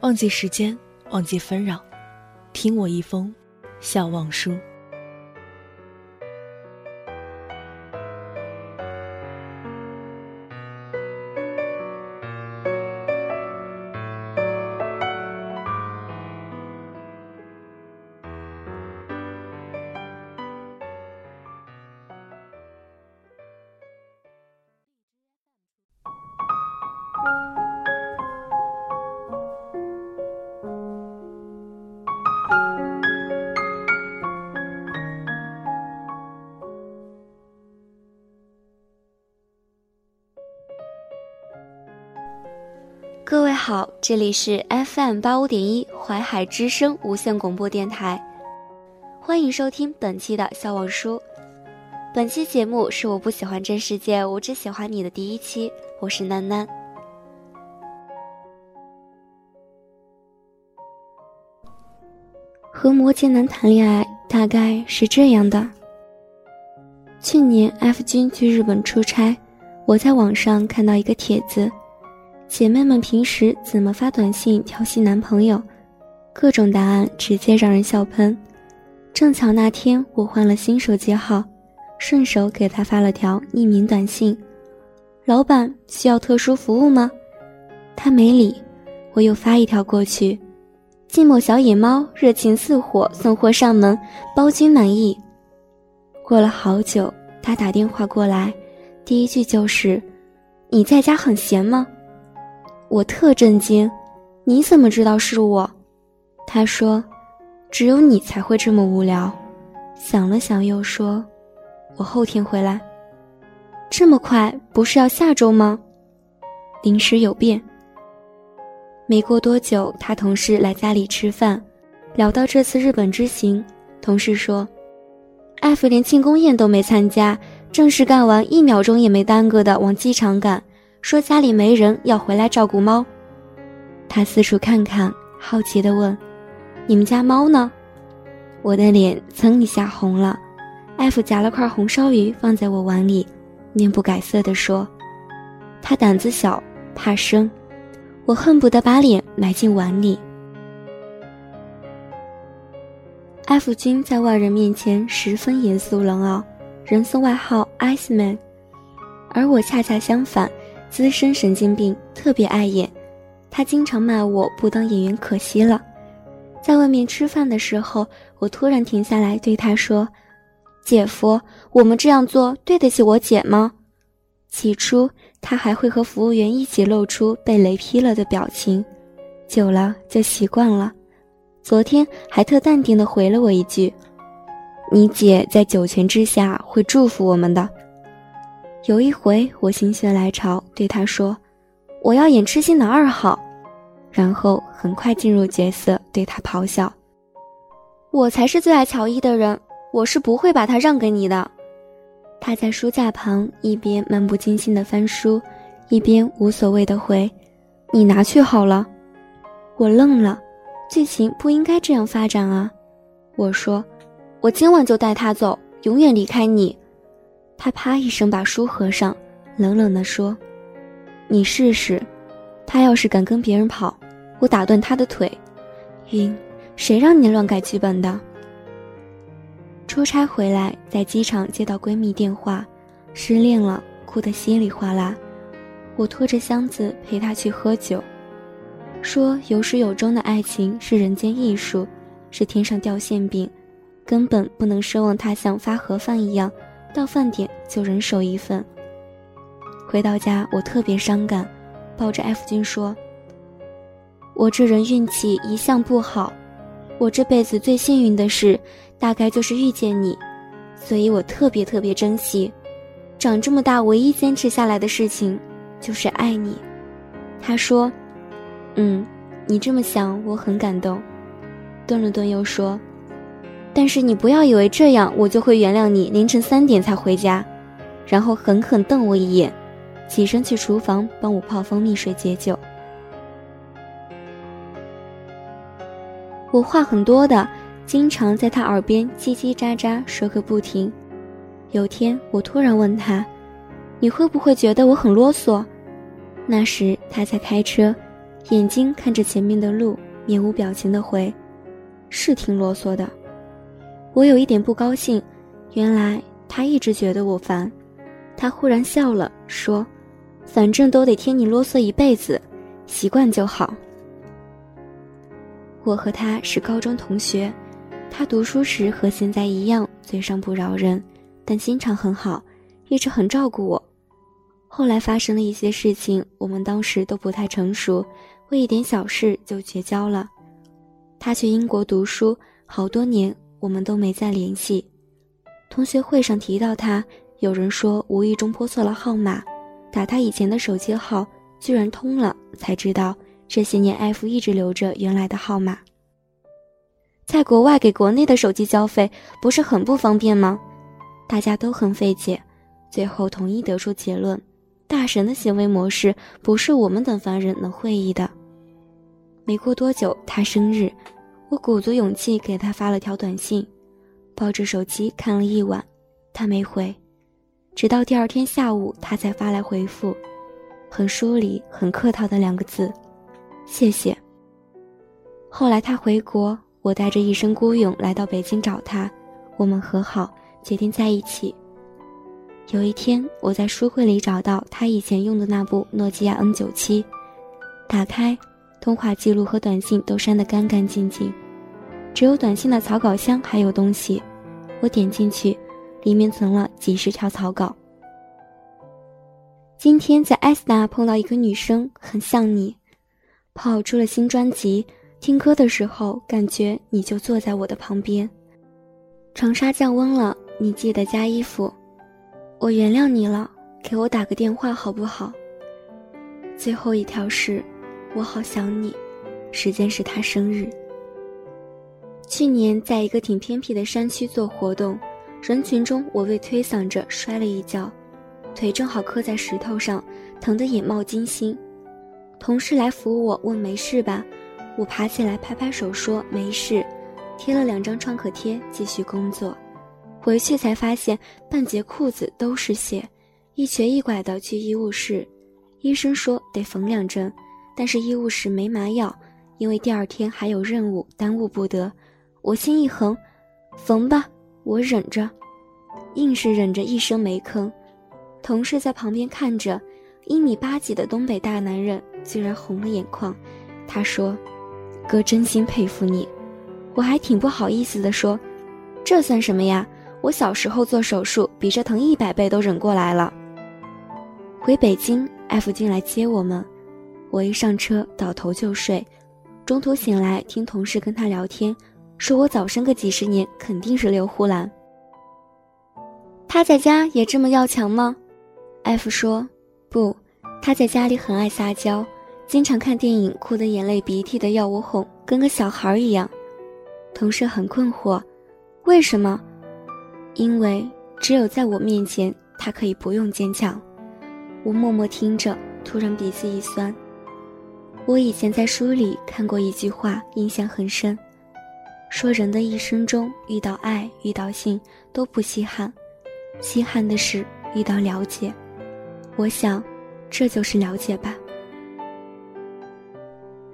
忘记时间，忘记纷扰，听我一封笑忘书。好，这里是 FM 八五点一淮海之声无线广播电台，欢迎收听本期的笑忘书。本期节目是我不喜欢这世界，我只喜欢你的第一期，我是楠楠。和摩羯男谈恋爱大概是这样的：去年 F 君去日本出差，我在网上看到一个帖子。姐妹们平时怎么发短信调戏男朋友？各种答案直接让人笑喷。正巧那天我换了新手机号，顺手给他发了条匿名短信：“老板需要特殊服务吗？”他没理，我又发一条过去：“寂寞小野猫热情似火，送货上门，包君满意。”过了好久，他打电话过来，第一句就是：“你在家很闲吗？”我特震惊，你怎么知道是我？他说：“只有你才会这么无聊。”想了想，又说：“我后天回来。”这么快？不是要下周吗？临时有变。没过多久，他同事来家里吃饭，聊到这次日本之行，同事说：“艾弗连庆功宴都没参加，正事干完一秒钟也没耽搁的往机场赶。”说家里没人，要回来照顾猫。他四处看看，好奇地问：“你们家猫呢？”我的脸噌一下红了。艾弗夹了块红烧鱼放在我碗里，面不改色地说：“他胆子小，怕生。”我恨不得把脸埋进碗里。艾弗君在外人面前十分严肃冷傲，人送外号 “Ice Man”，而我恰恰相反。资深神经病，特别碍眼，他经常骂我不当演员可惜了。在外面吃饭的时候，我突然停下来对他说：“姐夫，我们这样做对得起我姐吗？”起初他还会和服务员一起露出被雷劈了的表情，久了就习惯了。昨天还特淡定地回了我一句：“你姐在九泉之下会祝福我们的。”有一回，我心血来潮对他说：“我要演痴心男二号。”然后很快进入角色，对他咆哮：“我才是最爱乔伊的人，我是不会把他让给你的。”他在书架旁一边漫不经心地翻书，一边无所谓地回：“你拿去好了。”我愣了，剧情不应该这样发展啊！我说：“我今晚就带他走，永远离开你。”他啪一声把书合上，冷冷地说：“你试试，他要是敢跟别人跑，我打断他的腿。”晕，谁让你乱改剧本的？出差回来，在机场接到闺蜜电话，失恋了，哭得稀里哗啦。我拖着箱子陪她去喝酒，说有始有终的爱情是人间艺术，是天上掉馅饼，根本不能奢望他像发盒饭一样。到饭点就人手一份。回到家，我特别伤感，抱着 F 君说：“我这人运气一向不好，我这辈子最幸运的事，大概就是遇见你，所以我特别特别珍惜。长这么大，唯一坚持下来的事情，就是爱你。”他说：“嗯，你这么想，我很感动。顿了顿，又说：“但是你不要以为这样我就会原谅你凌晨三点才回家。”然后狠狠瞪我一眼，起身去厨房帮我泡蜂蜜水解酒。我话很多的，经常在他耳边叽叽喳喳说个不停。有天我突然问他：“你会不会觉得我很啰嗦？”那时他在开车，眼睛看着前面的路，面无表情的回：“是挺啰嗦的。”我有一点不高兴，原来他一直觉得我烦。他忽然笑了，说：“反正都得听你啰嗦一辈子，习惯就好。”我和他是高中同学，他读书时和现在一样，嘴上不饶人，但心肠很好，一直很照顾我。后来发生了一些事情，我们当时都不太成熟，为一点小事就绝交了。他去英国读书，好多年我们都没再联系。同学会上提到他。有人说无意中拨错了号码，打他以前的手机号，居然通了，才知道这些年 F 一直留着原来的号码。在国外给国内的手机交费不是很不方便吗？大家都很费解，最后统一得出结论：大神的行为模式不是我们等凡人能会意的。没过多久，他生日，我鼓足勇气给他发了条短信，抱着手机看了一晚，他没回。直到第二天下午，他才发来回复，很疏离、很客套的两个字：“谢谢。”后来他回国，我带着一身孤勇来到北京找他，我们和好，决定在一起。有一天，我在书柜里找到他以前用的那部诺基亚 N 九七，打开，通话记录和短信都删得干干净净，只有短信的草稿箱还有东西。我点进去。里面存了几十条草稿。今天在艾斯达碰到一个女生，很像你。跑出了新专辑，听歌的时候感觉你就坐在我的旁边。长沙降温了，你记得加衣服。我原谅你了，给我打个电话好不好？最后一条是，我好想你。时间是他生日。去年在一个挺偏僻的山区做活动。人群中，我被推搡着摔了一跤，腿正好磕在石头上，疼得眼冒金星。同事来扶我，问没事吧？我爬起来拍拍手说没事，贴了两张创可贴，继续工作。回去才发现半截裤子都是血，一瘸一拐的去医务室，医生说得缝两针，但是医务室没麻药，因为第二天还有任务，耽误不得。我心一横，缝吧。我忍着，硬是忍着一声没吭。同事在旁边看着，一米八几的东北大男人居然红了眼眶。他说：“哥真心佩服你。”我还挺不好意思的说：“这算什么呀？我小时候做手术比这疼一百倍都忍过来了。”回北京，F 金来接我们。我一上车倒头就睡，中途醒来听同事跟他聊天。说我早生个几十年，肯定是刘胡兰。他在家也这么要强吗？F 说不，他在家里很爱撒娇，经常看电影哭得眼泪鼻涕的要我哄，跟个小孩一样。同事很困惑，为什么？因为只有在我面前，他可以不用坚强。我默默听着，突然鼻子一酸。我以前在书里看过一句话，印象很深。说人的一生中遇到爱遇到性都不稀罕，稀罕的是遇到了解。我想，这就是了解吧。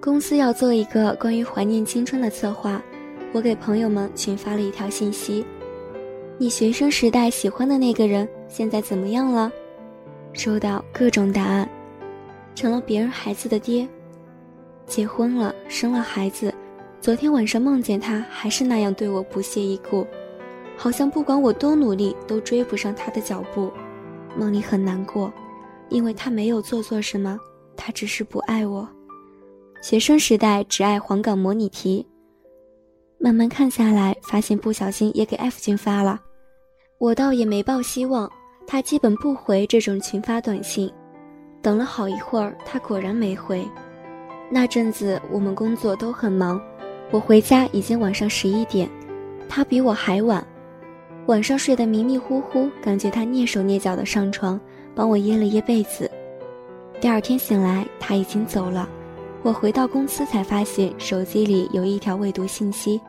公司要做一个关于怀念青春的策划，我给朋友们群发了一条信息：你学生时代喜欢的那个人现在怎么样了？收到各种答案，成了别人孩子的爹，结婚了，生了孩子。昨天晚上梦见他，还是那样对我不屑一顾，好像不管我多努力都追不上他的脚步。梦里很难过，因为他没有做错什么，他只是不爱我。学生时代只爱黄冈模拟题，慢慢看下来，发现不小心也给 F 君发了，我倒也没抱希望，他基本不回这种群发短信。等了好一会儿，他果然没回。那阵子我们工作都很忙，我回家已经晚上十一点，他比我还晚。晚上睡得迷迷糊糊，感觉他蹑手蹑脚的上床，帮我掖了掖被子。第二天醒来，他已经走了。我回到公司才发现手机里有一条未读信息，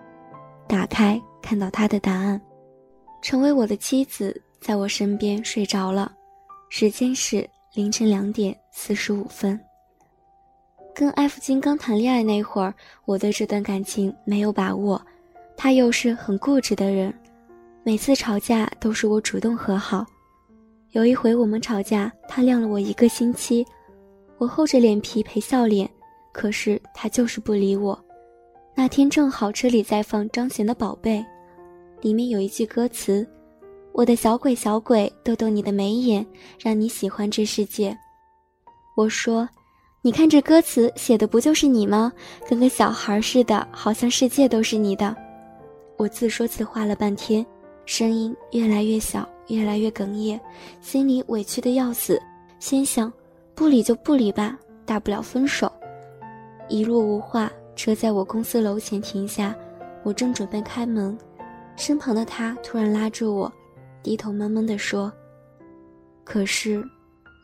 打开看到他的答案：成为我的妻子，在我身边睡着了。时间是凌晨两点四十五分。跟 F 金刚谈恋爱那会儿，我对这段感情没有把握，他又是很固执的人。每次吵架都是我主动和好，有一回我们吵架，他晾了我一个星期，我厚着脸皮陪笑脸，可是他就是不理我。那天正好车里在放张悬的《宝贝》，里面有一句歌词：“我的小鬼小鬼，逗逗你的眉眼，让你喜欢这世界。”我说：“你看这歌词写的不就是你吗？跟个小孩似的，好像世界都是你的。”我自说自话了半天。声音越来越小，越来越哽咽，心里委屈的要死，心想：不理就不理吧，大不了分手。一路无话，车在我公司楼前停下，我正准备开门，身旁的他突然拉住我，低头闷闷地说：“可是，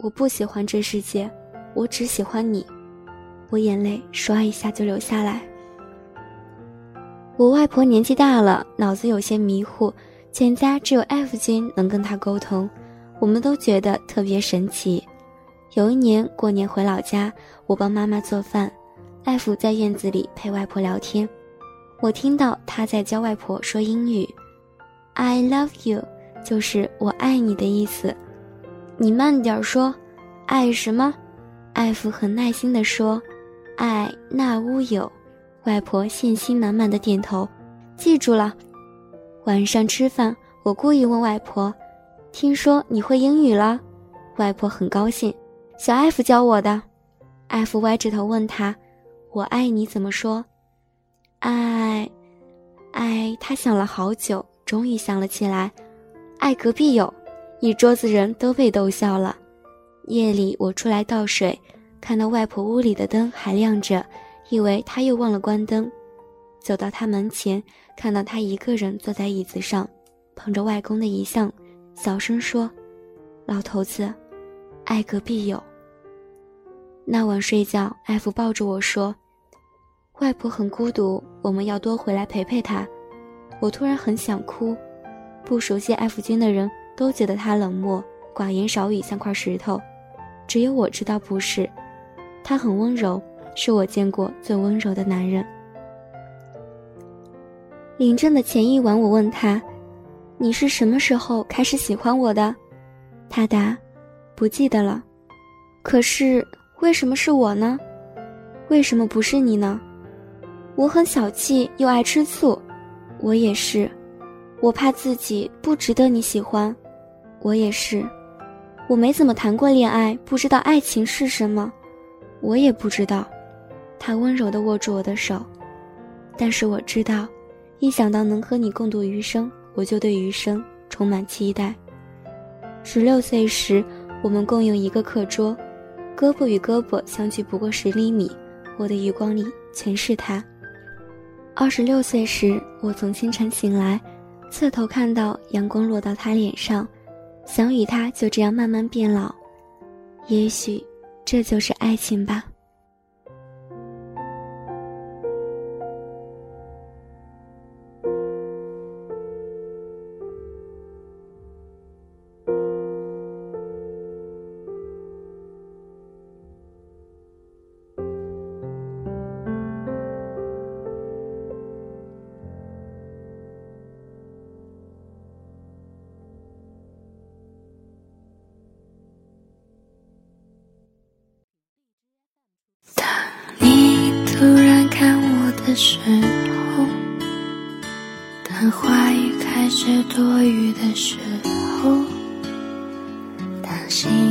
我不喜欢这世界，我只喜欢你。”我眼泪唰一下就流下来。我外婆年纪大了，脑子有些迷糊。全家只有 F 君能跟他沟通，我们都觉得特别神奇。有一年过年回老家，我帮妈妈做饭，F 在院子里陪外婆聊天，我听到他在教外婆说英语，“I love you” 就是我爱你的意思。你慢点说，爱什么？F 很耐心地说，爱那乌有。外婆信心满满的点头，记住了。晚上吃饭，我故意问外婆：“听说你会英语了？”外婆很高兴：“小艾弗教我的。”艾弗歪着头问他：“我爱你怎么说？”爱，爱。他想了好久，终于想了起来：“爱隔壁有。”一桌子人都被逗笑了。夜里我出来倒水，看到外婆屋里的灯还亮着，以为她又忘了关灯。走到他门前，看到他一个人坐在椅子上，捧着外公的遗像，小声说：“老头子，爱隔壁有。”那晚睡觉，艾弗抱着我说：“外婆很孤独，我们要多回来陪陪她。”我突然很想哭。不熟悉艾弗君的人都觉得他冷漠、寡言少语，像块石头，只有我知道不是。他很温柔，是我见过最温柔的男人。领证的前一晚，我问他：“你是什么时候开始喜欢我的？”他答：“不记得了。”可是为什么是我呢？为什么不是你呢？我很小气又爱吃醋，我也是。我怕自己不值得你喜欢，我也是。我没怎么谈过恋爱，不知道爱情是什么，我也不知道。他温柔地握住我的手，但是我知道。一想到能和你共度余生，我就对余生充满期待。十六岁时，我们共用一个课桌，胳膊与胳膊相距不过十厘米，我的余光里全是他。二十六岁时，我从清晨醒来，侧头看到阳光落到他脸上，想与他就这样慢慢变老。也许，这就是爱情吧。开始多余的时候，当心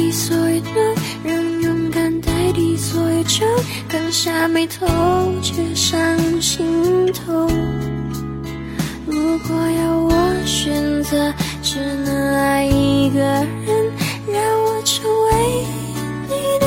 让 yes 代替所有的让勇敢代替所有酒，刚下眉头却上心头。如果要我选择，只能爱一个人。让我成为你的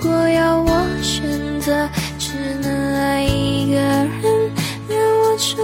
如果要我选择，只能爱一个人，让我成